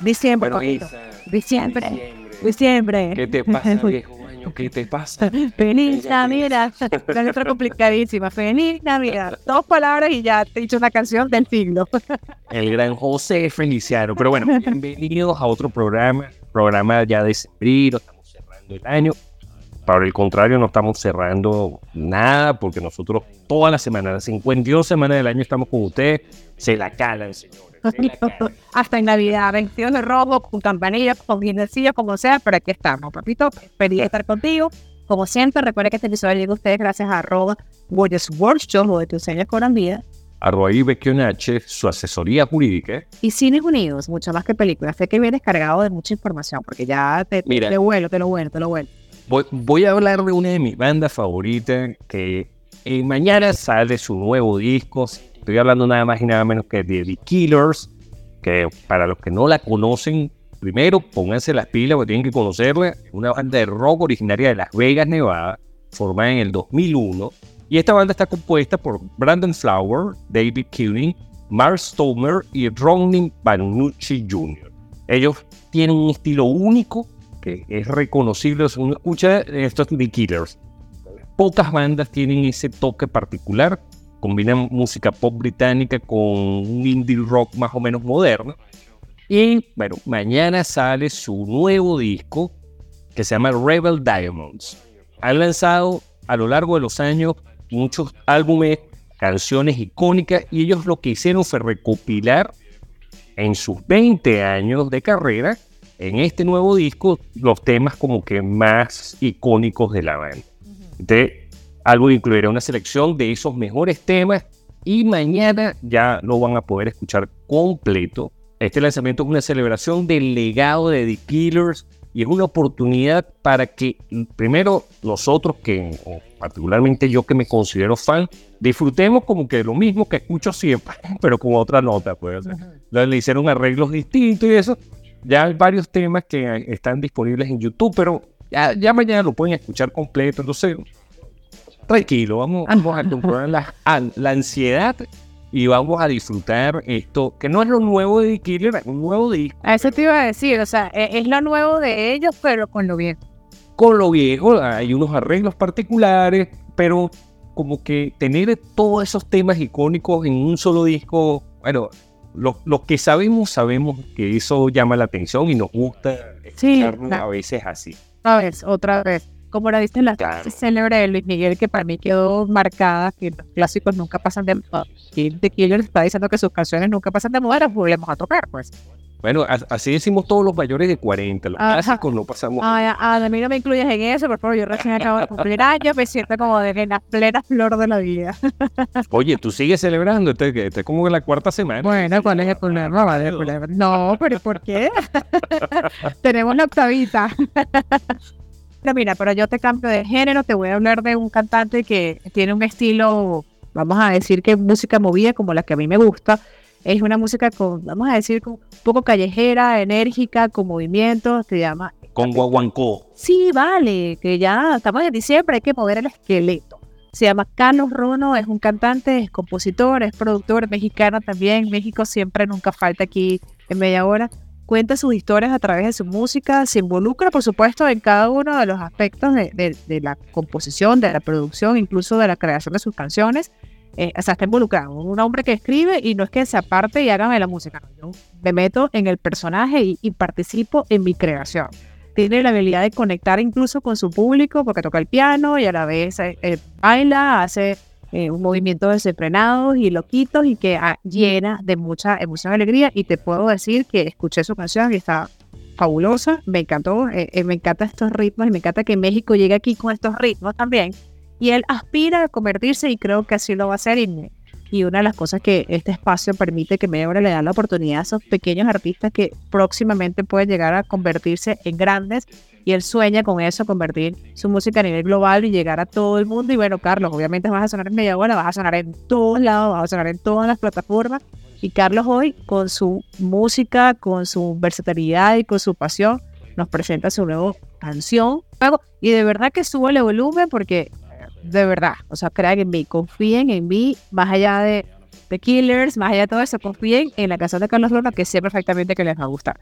Diciembre, Bueno, Diciembre. diciembre. Diciembre. ¿Qué te pasa, viejo año? ¿Qué te pasa? Feliz Navidad. La letra complicadísima. Feliz Navidad. Dos palabras y ya te he dicho una canción del siglo. El gran José Feliciano. Pero bueno, bienvenidos a otro programa, programa ya de sembrino, estamos cerrando el año. Para el contrario, no estamos cerrando nada porque nosotros toda la semana, las 52 semanas del año estamos con ustedes. Se la calan, señores. Hasta en Navidad, vestidos de rojo, con campanillas, con guinecillos, como sea, pero aquí estamos, papito. Feliz de estar contigo. Como siempre, recuerda que este episodio llega a ustedes gracias a arroba Workshop, o de tus sueños con vida. Arroba H, su asesoría jurídica. Y Cines Unidos, mucho más que películas. Sé que vienes cargado de mucha información, porque ya te, Mira. te vuelo, te lo vuelo, te lo vuelo. Voy, voy a hablar de una de mis bandas favoritas que eh, mañana sale su nuevo disco. Estoy hablando nada más y nada menos que de The Killers, que para los que no la conocen, primero pónganse las pilas porque tienen que conocerla. Una banda de rock originaria de Las Vegas, Nevada, formada en el 2001. Y esta banda está compuesta por Brandon Flower, David Kuning, Mark Stomer y Ronnie Banucci Jr. Ellos tienen un estilo único que es reconocible. Si uno escucha estos The Killers, pocas bandas tienen ese toque particular. Combinan música pop británica con un indie rock más o menos moderno. Y bueno, mañana sale su nuevo disco que se llama Rebel Diamonds. Han lanzado a lo largo de los años muchos álbumes, canciones icónicas y ellos lo que hicieron fue recopilar en sus 20 años de carrera en este nuevo disco los temas como que más icónicos de la banda. Entonces, algo incluirá una selección de esos mejores temas y mañana ya lo van a poder escuchar completo. Este lanzamiento es una celebración del legado de The Killers y es una oportunidad para que primero nosotros, que particularmente yo que me considero fan, disfrutemos como que lo mismo que escucho siempre, pero con otra nota. Pues. le hicieron arreglos distintos y eso. Ya hay varios temas que están disponibles en YouTube, pero ya, ya mañana lo pueden escuchar completo. Entonces, tranquilo, vamos, vamos a controlar la, an- la ansiedad y vamos a disfrutar esto, que no es lo nuevo de Killer, es un nuevo disco. A eso te iba a decir, o sea, e- es lo nuevo de ellos, pero con lo bien. Con lo viejo hay unos arreglos particulares, pero como que tener todos esos temas icónicos en un solo disco, bueno, los los que sabemos, sabemos que eso llama la atención y nos gusta escucharlo a veces así. Otra vez, otra vez. Como la dicen la Claro. célebre de Luis Miguel, que para mí quedó marcada, que los clásicos nunca pasan de moda. Y The Killers está diciendo que sus canciones nunca pasan de moda, las volvemos a tocar, pues. Bueno, así decimos todos los mayores de 40, los Ajá. clásicos no pasamos. Ay, a, a mí no me incluyes en eso, por favor, yo recién acabo de cumplir años, me siento como de en la plena flor de la vida. Oye, tú sigues celebrando, este, este es como la cuarta semana. Bueno, ¿cuál es el problema? Vale, el problema. No, pero ¿por qué? Tenemos la octavita. No, mira, pero yo te cambio de género, te voy a hablar de un cantante que tiene un estilo, vamos a decir que música movida como la que a mí me gusta. Es una música con, vamos a decir, un poco callejera, enérgica, con movimientos, se llama Con Guaguancó. Sí, vale, que ya estamos en diciembre, hay que mover el esqueleto. Se llama Carlos Rono, es un cantante, es compositor, es productor mexicano también. México siempre nunca falta aquí en media hora. Cuenta sus historias a través de su música, se involucra, por supuesto, en cada uno de los aspectos de, de- de la composición, de la producción, incluso de la creación de sus canciones. Eh, o sea, está involucrado. Un hombre que escribe y no es que se aparte y hágame la música. Yo me meto en el personaje y- y participo en mi creación tiene la habilidad de conectar incluso con su público porque toca el piano y a la vez eh, eh, baila, hace eh, un movimiento desenfrenados y loquitos y que ah, llena de mucha emoción y alegría. Y te puedo decir que escuché su canción y está fabulosa, me encantó, eh, eh, me encantan estos ritmos y me encanta que México llegue aquí con estos ritmos también. y él aspira a convertirse y creo que así lo va a hacer y, y una de las cosas que este espacio permite que me le da la oportunidad a esos pequeños artistas que próximamente pueden llegar a convertirse en grandes y él sueña con eso, convertir su música a nivel global y llegar a todo el mundo. Y bueno, Carlos, obviamente vas a sonar en media hora, vas a sonar en todos lados, vas a sonar en todas las plataformas. Y Carlos hoy con su música, con su versatilidad y con su pasión nos presenta su nueva canción. Y de verdad que sube el volumen porque de verdad, o sea, crean en mí, confíen en mí, más allá de The Killers, más allá de todo eso, confíen en la canción de Carlos Luna, que sé perfectamente que les va a gustar.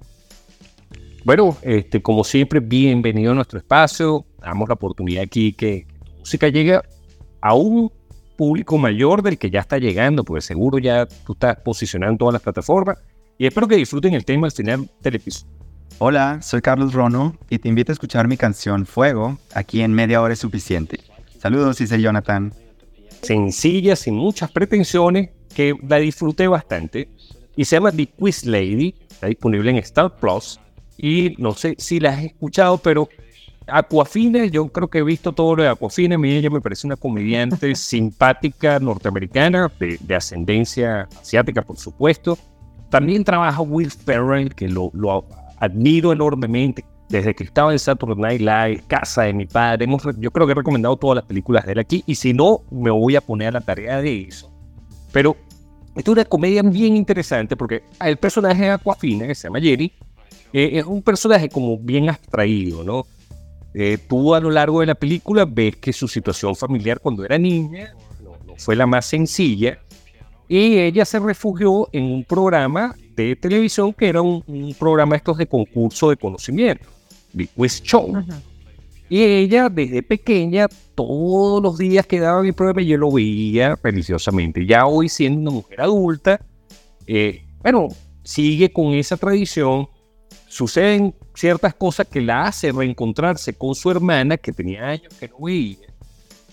Bueno, este, como siempre, bienvenido a nuestro espacio. Damos la oportunidad aquí que tu música llegue a un público mayor del que ya está llegando, porque seguro ya tú estás posicionado en todas las plataformas. Y espero que disfruten el tema al final del episodio. Hola, soy Carlos Rono y te invito a escuchar mi canción Fuego. Aquí en media hora es suficiente. Saludos, dice Jonathan. Sencilla, sin muchas pretensiones, que la disfruté bastante. Y se llama The Quiz Lady. Está disponible en Star Plus. Y no sé si la has escuchado, pero Aquafina, yo creo que he visto todo lo de Aquafina. A mí ella me parece una comediante simpática norteamericana, de, ascendencia asiática, por supuesto. También trabaja Will Ferrell, que lo, lo admiro enormemente desde que estaba en Saturday Night Live, Casa de mi padre, hemos, yo creo que he recomendado todas las películas de él aquí y si no, me voy a poner a la tarea de eso. Pero es una comedia bien interesante porque el personaje de Aquafina, que se llama Jerry, eh, es un personaje como bien abstraído, ¿no? Eh, tú a lo largo de la película ves que su situación familiar cuando era niña no, fue la más sencilla y ella se refugió en un programa de televisión que era un, un programa estos de concurso de conocimiento. Quiz Show. Y ella desde pequeña, todos los días que daba mi prueba, yo lo veía religiosamente. Ya hoy siendo una mujer adulta, eh, bueno, sigue con esa tradición. Suceden ciertas cosas que la hacen reencontrarse con su hermana, que tenía años que no veía,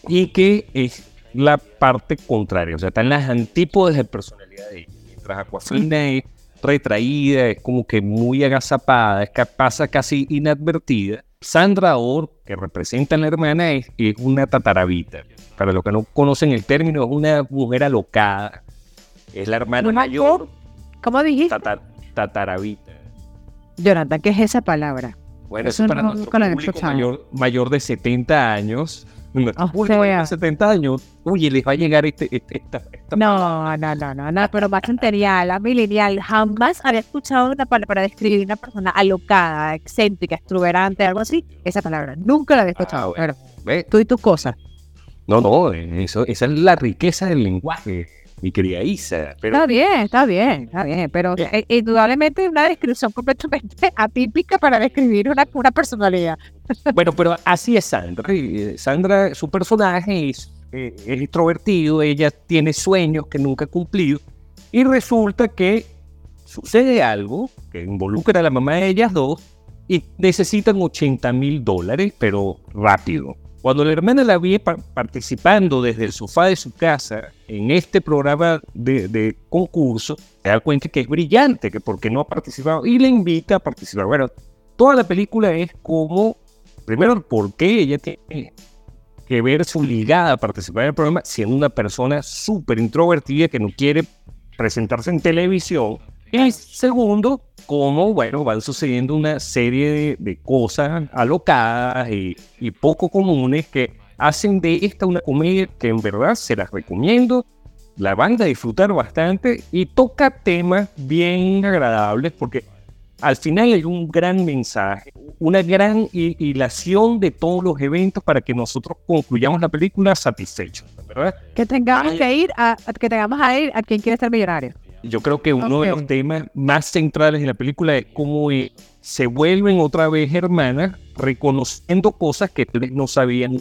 y que es la parte contraria, o sea, están las antípodas de personalidad de ella. Mientras Aquafina es retraída, es como que muy agazapada, es que pasa casi inadvertida. Sandra Orr, que representa a la hermana, es, una tataravita. Para los que no conocen el término, es una mujer alocada. Es la hermana mayor. ¿Cómo dijiste? tataravita. Jonathan, ¿qué es esa palabra? Bueno, eso es para nuestro público mayor, mayor de 70 años o sea, 70 años, uy, les va a llegar este, este esta, No, no, no, no, no, pero más centenial, la milenial, jamás había escuchado una palabra para describir una persona alocada, excéntrica, exuberante, algo así, esa palabra, nunca la había escuchado. Ah, tú y tus cosas. No, no, eso, esa es la riqueza del lenguaje mi querida Isa. Pero... Está bien, está bien, está bien, pero eh, indudablemente es una descripción completamente atípica para describir una, una personalidad. Bueno, pero así es Sandra. Eh, Sandra, su personaje es, eh, es extrovertido, ella tiene sueños que nunca ha cumplido y resulta que sucede algo que involucra a la mamá de ellas dos y necesitan 80 mil dólares, pero rápido. Cuando la hermana la vi participando desde el sofá de su casa en este programa de, concurso, se da cuenta que es brillante, que porque no ha participado, y le invita a participar. Bueno, toda la película es como, primero, por qué ella tiene que verse obligada a participar en el programa siendo una persona súper introvertida que no quiere presentarse en televisión. Y segundo, cómo, bueno, van sucediendo una serie de, cosas alocadas y, poco comunes que hacen de esta una comedia que en verdad se las recomiendo. La van a disfrutar bastante y toca temas bien agradables porque al final hay un gran mensaje, una gran hilación de todos los eventos para que nosotros concluyamos la película satisfechos, ¿verdad? Que tengamos que ir a, que tengamos a ir a quien quiere ser millonario. Yo creo que uno de los temas más centrales en la película es cómo eh, se vuelven otra vez hermanas reconociendo cosas que no sabían.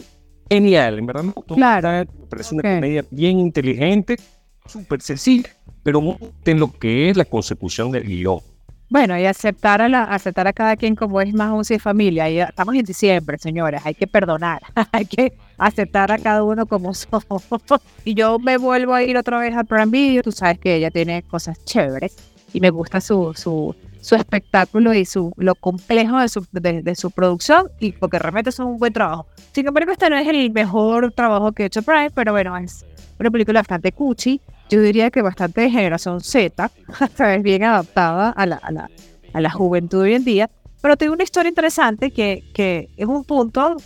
Genial, en verdad. Claro. Me parece una comedia bien inteligente, súper sencilla, pero en lo que es la consecución del guion. Bueno, y aceptar a, la, aceptar a cada quien como es más un y familia. Y estamos en diciembre, señores. Hay que perdonar. hay que aceptar a cada uno como somos. y yo me vuelvo a ir otra vez a Prime Video. Tú sabes que ella tiene cosas chéveres y me gusta su, su, su espectáculo y su, lo complejo de su, de, su producción y porque realmente es un buen trabajo. Sin embargo, este no es el mejor trabajo que ha hecho Prime, pero bueno, es una película bastante cuchi, yo diría que bastante de generación Z, es bien adaptada a la, a, la, a la juventud hoy en día, pero tiene una historia interesante que, que es un punto,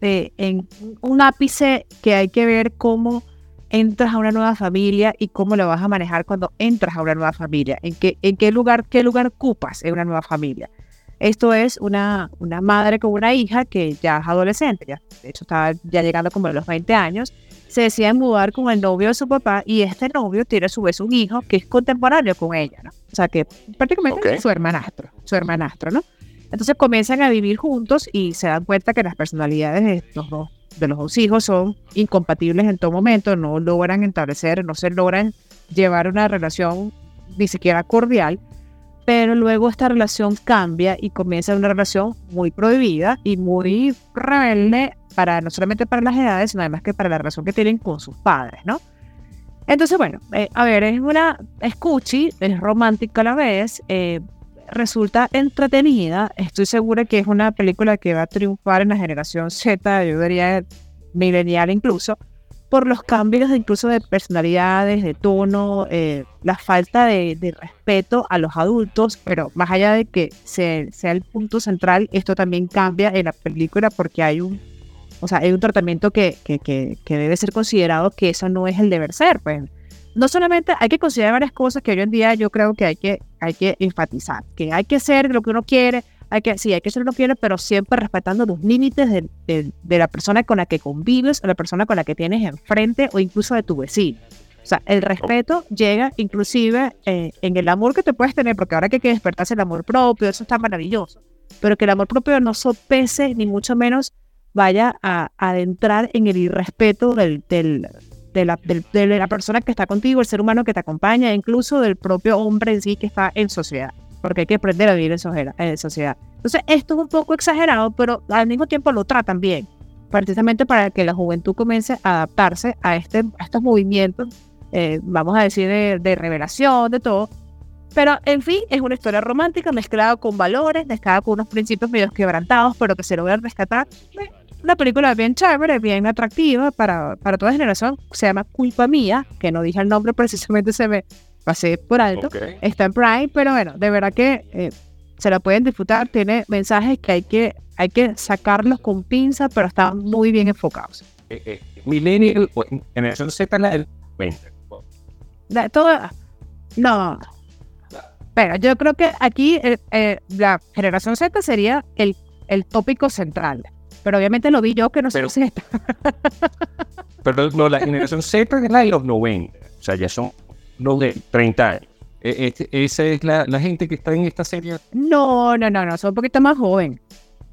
de, en un ápice que hay que ver cómo entras a una nueva familia y cómo lo vas a manejar cuando entras a una nueva familia, en qué, en qué lugar, qué lugar ocupas en una nueva familia. Esto es una, una madre con una hija que ya es adolescente, ya, de hecho está ya llegando como a los 20 años, se decide mudar con el novio de su papá y este novio tiene a su vez un hijo que es contemporáneo con ella, ¿no? O sea que prácticamente es su hermanastro, su hermanastro, ¿no? Entonces comienzan a vivir juntos y se dan cuenta que las personalidades de los dos de los dos hijos son incompatibles en todo momento, no logran establecer, no se logran llevar una relación ni siquiera cordial, pero luego esta relación cambia y comienza una relación muy prohibida y muy rebelde para no solamente para las edades, sino además que para la relación que tienen con sus padres, ¿no? Entonces, bueno, eh, a ver, es una escuchi, es romántica a la vez, eh, resulta entretenida. Estoy segura que es una película que va a triunfar en la generación Z, yo diría milenial incluso, por los cambios incluso de personalidades, de tono, eh, la falta de, respeto a los adultos, pero más allá de que sea, el punto central, esto también cambia en la película porque hay un, o sea, hay un tratamiento que, que, que, que debe ser considerado que eso no es el deber ser, pues. No solamente hay que considerar varias cosas que hoy en día yo creo que hay que, hay que enfatizar, que hay que ser lo que uno quiere, hay que, sí, hay que ser lo que uno quiere, pero siempre respetando los límites de, de, la persona con la que convives o la persona con la que tienes enfrente o incluso de tu vecino. O sea, el respeto llega inclusive eh, en el amor que te puedes tener, porque ahora que hay que despertarse el amor propio, eso está maravilloso, pero que el amor propio no sopese ni mucho menos vaya a, adentrar en el irrespeto del, del, de la, de, la persona que está contigo, el ser humano que te acompaña, incluso del propio hombre en sí que está en sociedad, porque hay que aprender a vivir en sociedad. Entonces, esto es un poco exagerado, pero al mismo tiempo lo tratan bien, precisamente para que la juventud comience a adaptarse a, este, a estos movimientos, eh, vamos a decir, de, de revelación, de todo, pero, en fin, es una historia romántica mezclada con valores, mezclada con unos principios medio quebrantados, pero que se logran rescatar una película bien chévere, bien atractiva para, para toda generación. Se llama Culpa Mía, que no dije el nombre, precisamente se me pasé por alto. Está en Prime, pero bueno, de verdad que eh, se la pueden disfrutar. Tiene mensajes que hay que, hay que sacarlos con pinza, pero están muy bien enfocados. Eh, eh, millennial, generación Z, la del 20. todo, no. Pero yo creo que aquí la generación Z sería el, el tópico central. Pero obviamente lo vi yo que no soy Z. pero no, la generación Z es la de los 90. O sea, ya son los de 30 años. E, ¿Esa es la, la, gente que está en esta serie? No, no, no, no, son un poquito más joven.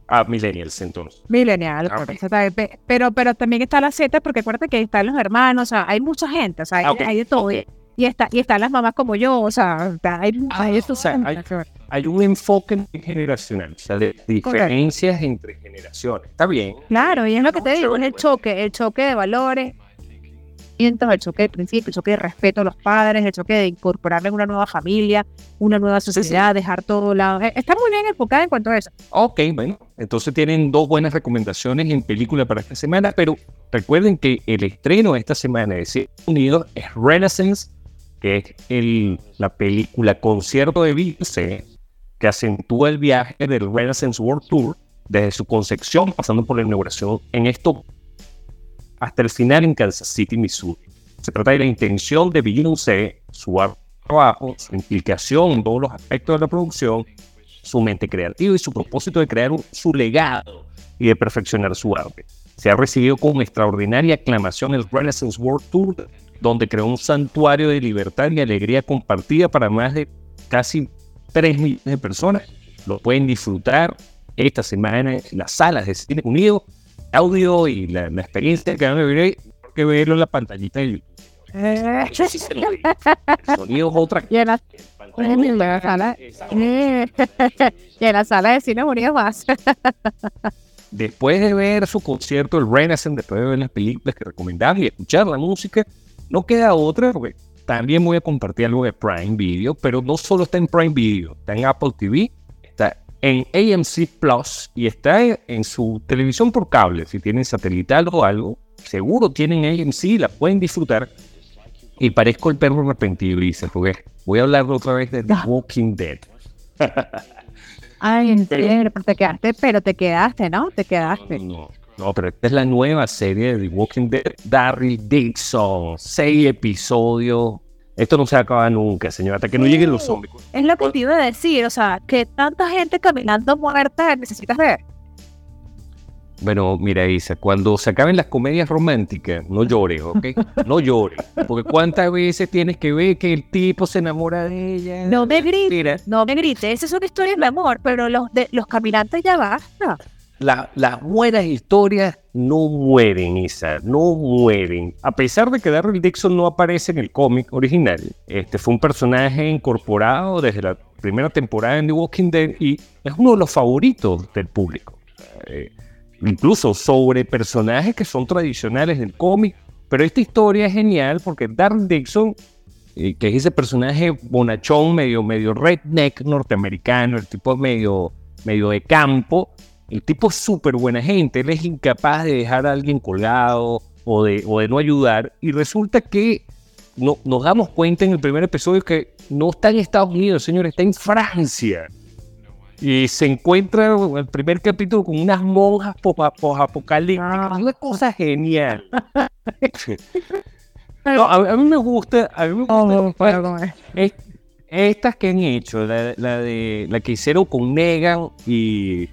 Ah, millennials entonces. Millennials, ah, pero, pero también está la Z porque acuérdate que están los hermanos, o sea, hay mucha gente, o sea, hay, ah, de todo. Y, está, y están las mamás como yo, o sea, hay, ah, hay, hay, un enfoque generacional, o sea, de diferencias entre generaciones. Está bien. Claro, y es lo que te digo, es el choque, el choque de valores, el choque de principios, el choque de respeto a los padres, el choque de incorporarle en una nueva familia, una nueva sociedad, dejar todo lado. Eh, está muy bien enfocada en cuanto a eso. Ok, bueno, entonces tienen dos buenas recomendaciones en película para esta semana, pero recuerden que el estreno de esta semana de Estados Unidos es Renaissance que es el, la película concierto de Beyoncé, que acentúa el viaje del Renaissance World Tour desde su concepción, pasando por la inauguración en esto, hasta el final en Kansas City, Missouri. Se trata de la intención de Beyoncé, su trabajo, su implicación en todos los aspectos de la producción, su mente creativa y su propósito de crear su legado y de perfeccionar su arte. Se ha recibido con extraordinaria aclamación el Renaissance World Tour donde creó un santuario de libertad y alegría compartida para más de casi 3 millones de personas. Lo pueden disfrutar esta semana en las salas de Cine Unido, audio y la, experiencia que van a vivir, que verlo en la pantallita de YouTube. Eh. El sonido es otra y en la, sala, y en la sala de Cine Unido más. Después de ver su concierto, el Renaissance, después de ver las películas que recomendaban y escuchar la música, no queda otra, porque también voy a compartir algo de Prime Video, pero no solo está en Prime Video, está en Apple TV, está en AMC Plus y está en su televisión por cable. Si tienen satelital o algo, seguro tienen AMC, la pueden disfrutar. Y parezco el perro arrepentido, dice, porque voy a hablar otra vez de The Walking Dead. Ay, en serio, pero te quedaste, pero te quedaste, ¿no? Te quedaste. No, no, pero esta es la nueva serie de The Walking Dead. Darryl Dixon, seis episodios. Esto no se acaba nunca, señor, hasta que no lleguen los zombies. Es lo que te iba a decir, o sea, que tanta gente caminando muerta necesitas ver. Bueno, mira, Isa, cuando se acaben las comedias románticas, no llores, ¿ok? No llores. Porque cuántas veces tienes que ver que el tipo se enamora de ella. No me grites, no me grites. Esas son historias de amor, pero los de los caminantes ya basta. La- las buenas historias no mueren, Isa, no mueren. A pesar de que Darryl Dixon no aparece en el cómic original, este fue un personaje incorporado desde la primera temporada en The Walking Dead y es uno de los favoritos del público. Eh, incluso sobre personajes que son tradicionales del cómic. Pero esta historia es genial porque Darryl Dixon, eh, que es ese personaje bonachón, medio, medio redneck norteamericano, el tipo medio, medio de campo, el tipo es súper buena gente, él es incapaz de dejar a alguien colgado o de, o de no ayudar. Y resulta que no, nos damos cuenta en el primer episodio que no está en Estados Unidos, señor, está en Francia. Y se encuentra en el primer capítulo con unas monjas posapocalípticas. Es una cosa genial. No, a, a mí me gusta, a mí me gusta es- estas que han hecho, la, la de la que hicieron con Negan y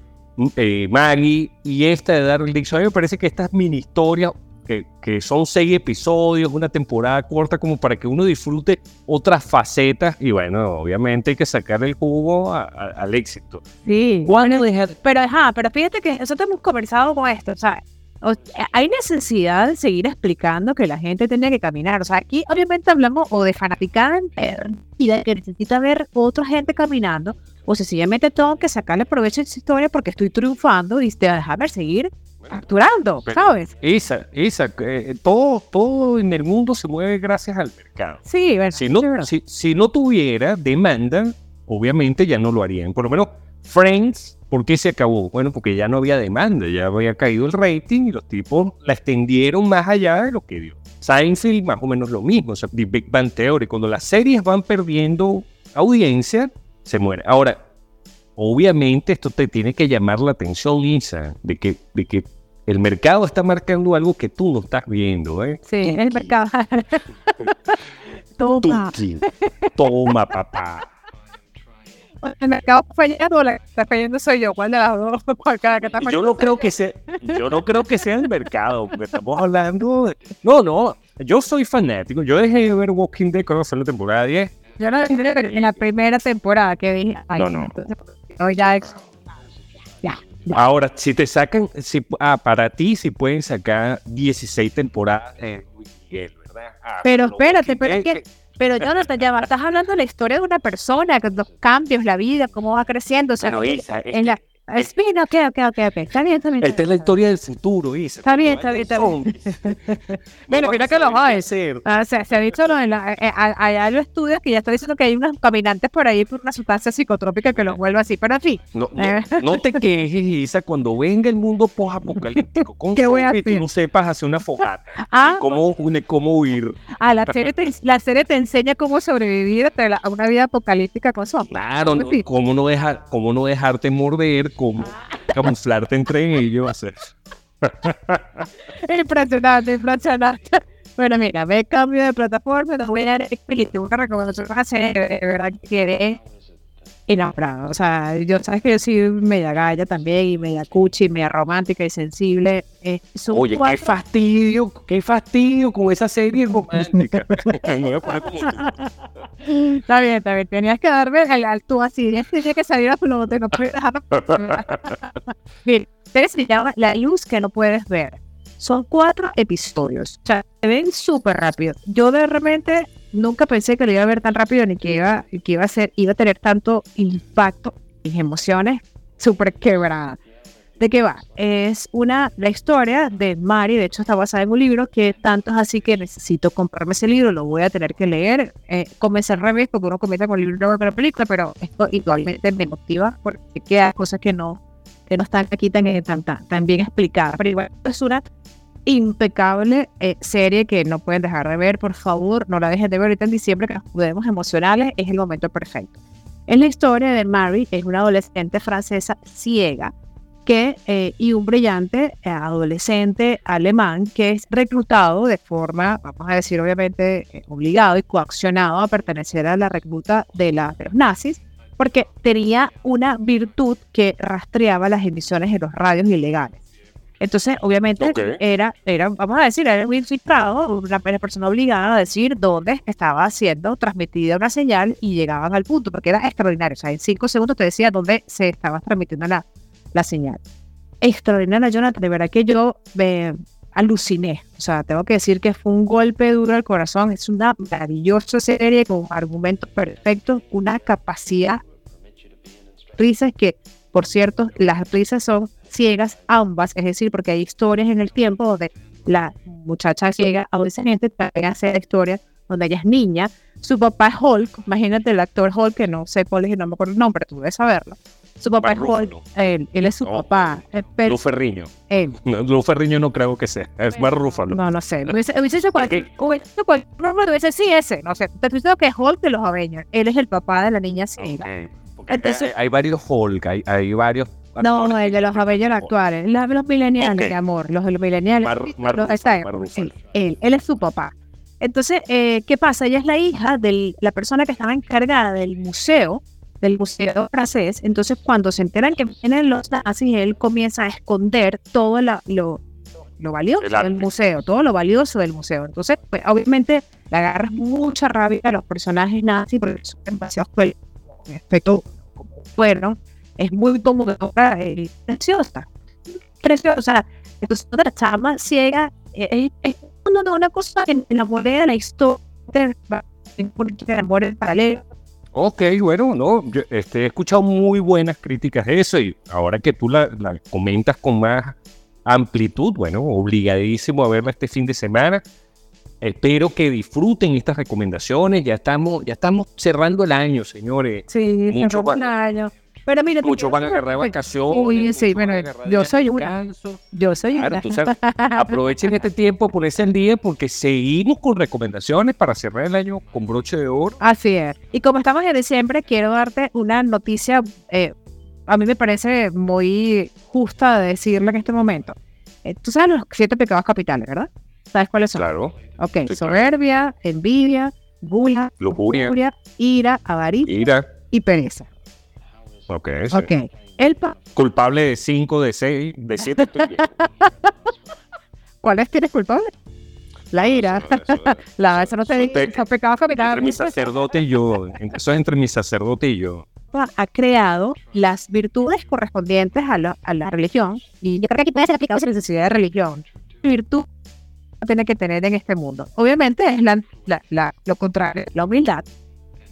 eh, Maggie y esta de Darryl Dixon, a mí me parece que estas mini historias que, que son seis episodios, una temporada corta como para que uno disfrute otras facetas y bueno, obviamente hay que sacar el jugo a- a- al éxito. Sí. Pero, ajá, pero fíjate que nosotros hemos conversado con esto, o sea, hay necesidad de seguir explicando que la gente tiene que caminar. O sea, aquí obviamente hablamos o de fanaticada entera y de que necesita ver otra gente caminando, o sencillamente tengo que sacarle provecho a esa historia porque estoy triunfando y déjame seguir facturando, pero- ¿sabes? Isa, Isa, eh, todo, todo en el mundo se mueve gracias al mercado. Sí, bueno, Si sí, no, verdad. si, si no tuviera demanda, obviamente ya no lo harían. Por lo menos Friends, ¿por qué se acabó? Bueno, porque ya no había demanda, ya había caído el rating y los tipos la extendieron más allá de lo que dio. Seinfeld, más o menos lo mismo, o sea, The Big Bang Theory, cuando las series van perdiendo audiencia, se muere. Ahora, obviamente esto te tiene que llamar la atención, Isa, de que, de que el mercado está marcando algo que tú no estás viendo, ¿eh? Sí, el mercado. Toma. Tuki. Toma, papá. El mercado está fallando o la que está fallando soy yo. ¿Cuál de las dos? ¿Cuál cada que está Yo fallando? no creo que sea, yo no creo que sea el mercado, porque estamos hablando de... No, no, yo soy fanático. Yo dejé de ver Walking Dead cuando salió la temporada 10. Yo no en la primera temporada que dije. ay, No, no. entonces, hoy ya. ex- Ya. Ahora, si te sacan, si, ah, para ti, si pueden sacar 16 temporadas de Luis Miguel, ¿verdad? Ah, Pero espérate, pero es que. Pero Jonathan, ya estás hablando de la historia de una persona, los cambios, la vida, cómo va creciendo. O sea, Bueno, Isa, es la, es, mira, ok, ok, ok, ok. Está bien, está bien. Esta es la historia del futuro, Isa. Está bien, está bien, está zombies, Mira, no mira que los hay. hacer. Ah, se, se ha dicho lo en la, eh, eh, allá lo estudios que ya está diciendo que hay unos caminantes por ahí por una sustancia psicotrópica que los vuelve así, pero fin. No, no, Eh. no te quejes, Isa, cuando venga el mundo post-apocalíptico con ¿Qué voy a zombies, tú hacer? no sepas hacer una fogata. Ah, ¿Cómo, cómo huir? ah, la, serie te, la serie te enseña cómo sobrevivir a una vida apocalíptica con zombies. Claro, no, Sí. ¿cómo, no dejar, ¿cómo no dejarte morder? ¿Cómo camuflarte entre ellos? Hacer. Impresionante, impresionante. Bueno, mira, ve cambio de plataforma, nos voy a dar explicar una recomendación a hacer, de verdad que enamorada. O sea, yo sabes que yo soy media galla también, y media cuchi, media romántica y sensible. Eh, Oye, qué cuatro- fastidio, qué fastidio con esa serie romántica. Está bien, está bien. Tenías que darme al, al tú así. Tenía que salir a flote, no puedes dejar. Bien, ustedes se llama La luz que no puedes ver. Son cuatro episodios. O sea, se ven súper rápido. Yo de repente nunca pensé que lo iba a ver tan rápido ni que iba, que iba a ser, iba a tener tanto impacto. Mis emociones súper quebradas. ¿De qué va? Es una, la historia de Mari, de hecho está basada en un libro que tanto es así que necesito comprarme ese libro, lo voy a tener que leer. Eh, comencé al revés porque uno comienza con el libro de la película, pero esto igualmente me motiva porque quedan cosas que no, que no están aquí tan, tan, tan bien explicadas. Pero igual es una impecable eh, serie que no pueden dejar de ver, por favor, no la dejen de ver ahorita en diciembre que nos podemos emocionales, es el momento perfecto. Es la historia de Mary, es una adolescente francesa ciega que, eh, y un brillante eh, adolescente alemán que es reclutado de forma, vamos a decir obviamente, eh, obligado y coaccionado a pertenecer a la recluta de, la, los nazis, porque tenía una virtud que rastreaba las emisiones de los radios ilegales. Entonces, obviamente, era, era, vamos a decir, era un infiltrado, una persona obligada a decir dónde estaba siendo transmitida una señal y llegaban al punto, porque era extraordinario. O sea, en cinco segundos te decía dónde se estaba transmitiendo la, la señal. Extraordinaria, Jonathan, de verdad que yo me aluciné. O sea, tengo que decir que fue un golpe duro al corazón. Es una maravillosa serie con argumentos perfectos, una capacidad. Risas que, por cierto, las risas son ciegas ambas, es decir, porque hay historias en el tiempo donde la muchacha ciega adolescente también hace la historia donde ella es niña, su papá es Hulk, imagínate el actor Hulk, que no sé cuál es, no me acuerdo el nombre, tú debes saberlo. Su papá es Hulk, él, él es su papá. Pero, Ferriño. Él. No, Ferriño no creo que sea, es más Rúfalo. No, no sé. Hubiese, dicho cualquier, hubiese, sí, ese, no sé. Te diciendo que es Hulk de los Avengers, él es el papá de la niña ciega. Entonces, hay, varios Hulk, hay, hay varios no, no, el de los Avengers actuales. Los, los millennials, de amor. Los de los millennials. está, él, él, es su papá. Entonces, eh, ¿qué pasa? Ella es la hija de la persona que estaba encargada del museo, del museo francés. Entonces, cuando se enteran que vienen los nazis, él comienza a esconder todo lo, lo, valioso del museo, todo lo valioso del museo. Entonces, pues, obviamente, le agarras mucha rabia a los personajes nazis porque son demasiado en efecto como fueron es muy conmovedora y preciosa. Preciosa. Entonces, otra chama ciega es, es una, una, cosa que enamoré de la historia, enamoré paralelo. Ok, bueno, no, yo, este, he escuchado muy buenas críticas de eso y ahora que tú la, la, comentas con más amplitud, bueno, obligadísimo a verla este fin de semana. Espero que disfruten estas recomendaciones. Ya estamos, ya estamos cerrando el año, señores. Sí, cerramos el año. Pero mira, Muchos van a agarrar vacaciones. Uy, sí, bueno, yo soy una. Yo soy una. aprovechen este tiempo, ponerse el día, porque seguimos con recomendaciones para cerrar el año con broche de oro. Así es. Y como estamos en diciembre, quiero darte una noticia, eh, a mí me parece muy justa de decirla en este momento. Eh, tú sabes los siete pecados capitales, ¿verdad? ¿Sabes cuáles son? Claro. Ok, soberbia, envidia, gula, lujuria, ira, avaricia ira. y pereza. Ok. Ok. El culpable de 5, de 6, de 7. ¿Cuál es tienes culpable? La ira. la, eso no te dice. pecado capital. Entre mi sacerdote y yo. Eso es entre mi sacerdote y yo. Ha creado las virtudes correspondientes a la, a la religión. Y yo creo que aquí puede ser aplicado sin necesidad de religión. Virtud tiene que tener en este mundo. Obviamente es la, la, lo contrario, la humildad,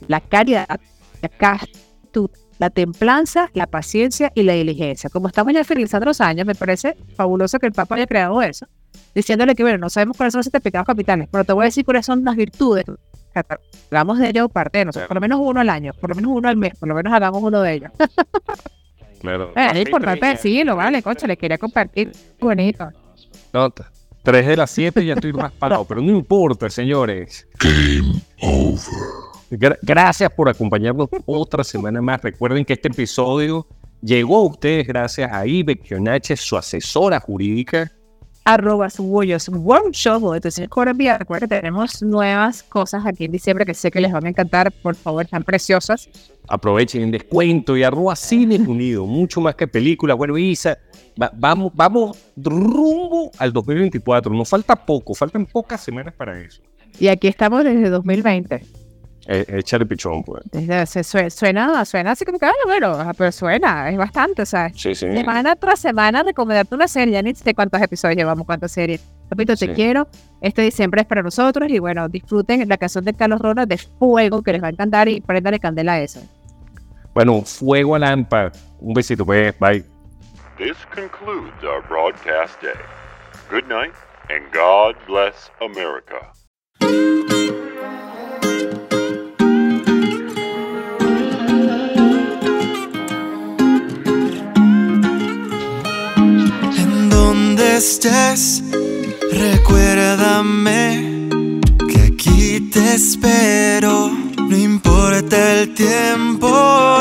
la caridad, la castitud, la templanza, la paciencia y la diligencia. Como estamos ya finalizando los años, me parece fabuloso que el Papa haya creado eso, diciéndole que, bueno, no sabemos cuáles son los siete pecados capitales, pero te voy a decir cuáles son las virtudes. Hagamos de ellos parte de nosotros, por lo menos uno al año, por lo menos uno al mes, por lo menos hagamos uno de ellos. claro. Eh, es importante decirlo, vale, coche, le quería compartir. Bonito. Nota. Tres de las siete ya estoy raspado, pero no importa, señores. Game over. Gracias por acompañarnos otra semana más. Recuerden que este episodio llegó a ustedes gracias a Ibe Kionache, su asesora jurídica. Arroba su workshop entonces Colombia. Recuerden que tenemos nuevas cosas aquí en diciembre que sé que les van a encantar. Por favor, están preciosas. Aprovechen el descuento y arroba Cine Unido, mucho más que película. Bueno, Isa, vamos, vamos rumbo al 2024. Nos falta poco, faltan pocas semanas para eso. Y aquí estamos desde 2020 echar el pichón, pues. suena, suena así como que, bueno, ah, pero suena, es bastante, o sea, sí, sí. semana tras semana recomendarte una serie, ya ni sé cuántos episodios llevamos, cuántas series. Repito, te quiero, este diciembre es para nosotros y bueno, disfruten la canción de Carlos Rona de Fuego, que les va a encantar y prendanle candela a eso. Bueno, Fuego a lámpara, un besito, pues, bye. This concludes our broadcast day. Good night, and God bless America. Donde estés, recuérdame que aquí te espero. No importa el tiempo,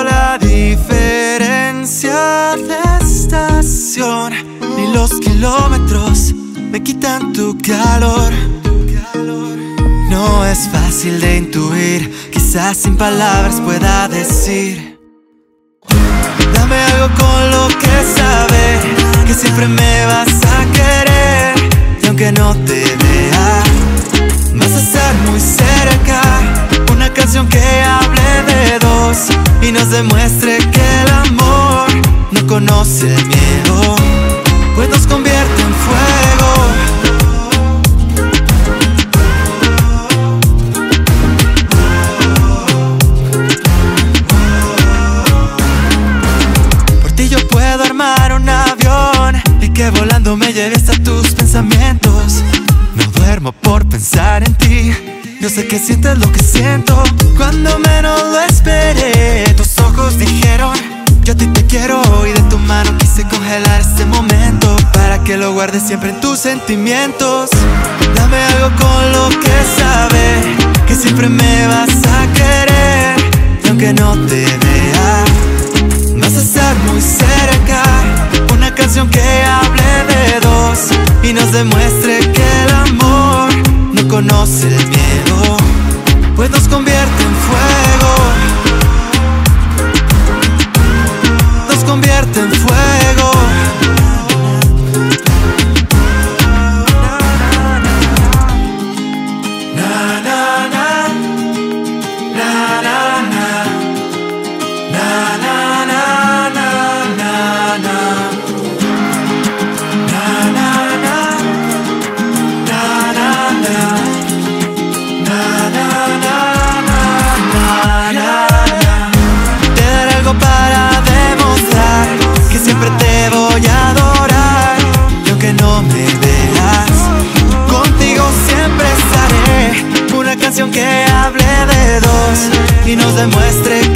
la diferencia de estación, ni los kilómetros me quitan tu calor. No es fácil de intuir, quizás sin palabras pueda decir. Dame algo con lo que saber que siempre me vas a querer. Y aunque no te vea, vas a estar muy cerca. Una canción que hable de dos y nos demuestre que el amor no conoce miedo, pues nos pensamientos. No duermo por pensar en ti. Yo sé que sientes lo que siento cuando menos lo esperé. Tus ojos dijeron, yo a ti te quiero y de tu mano quise congelar este momento para que lo guardes siempre en tus sentimientos. Dame algo con lo que saber que siempre me vas a querer y aunque no te vea. Vas a estar muy cerca Una canción que dos Y nos demuestre que el amor No conoce el miedo Pues nos convierte en fuego demuestre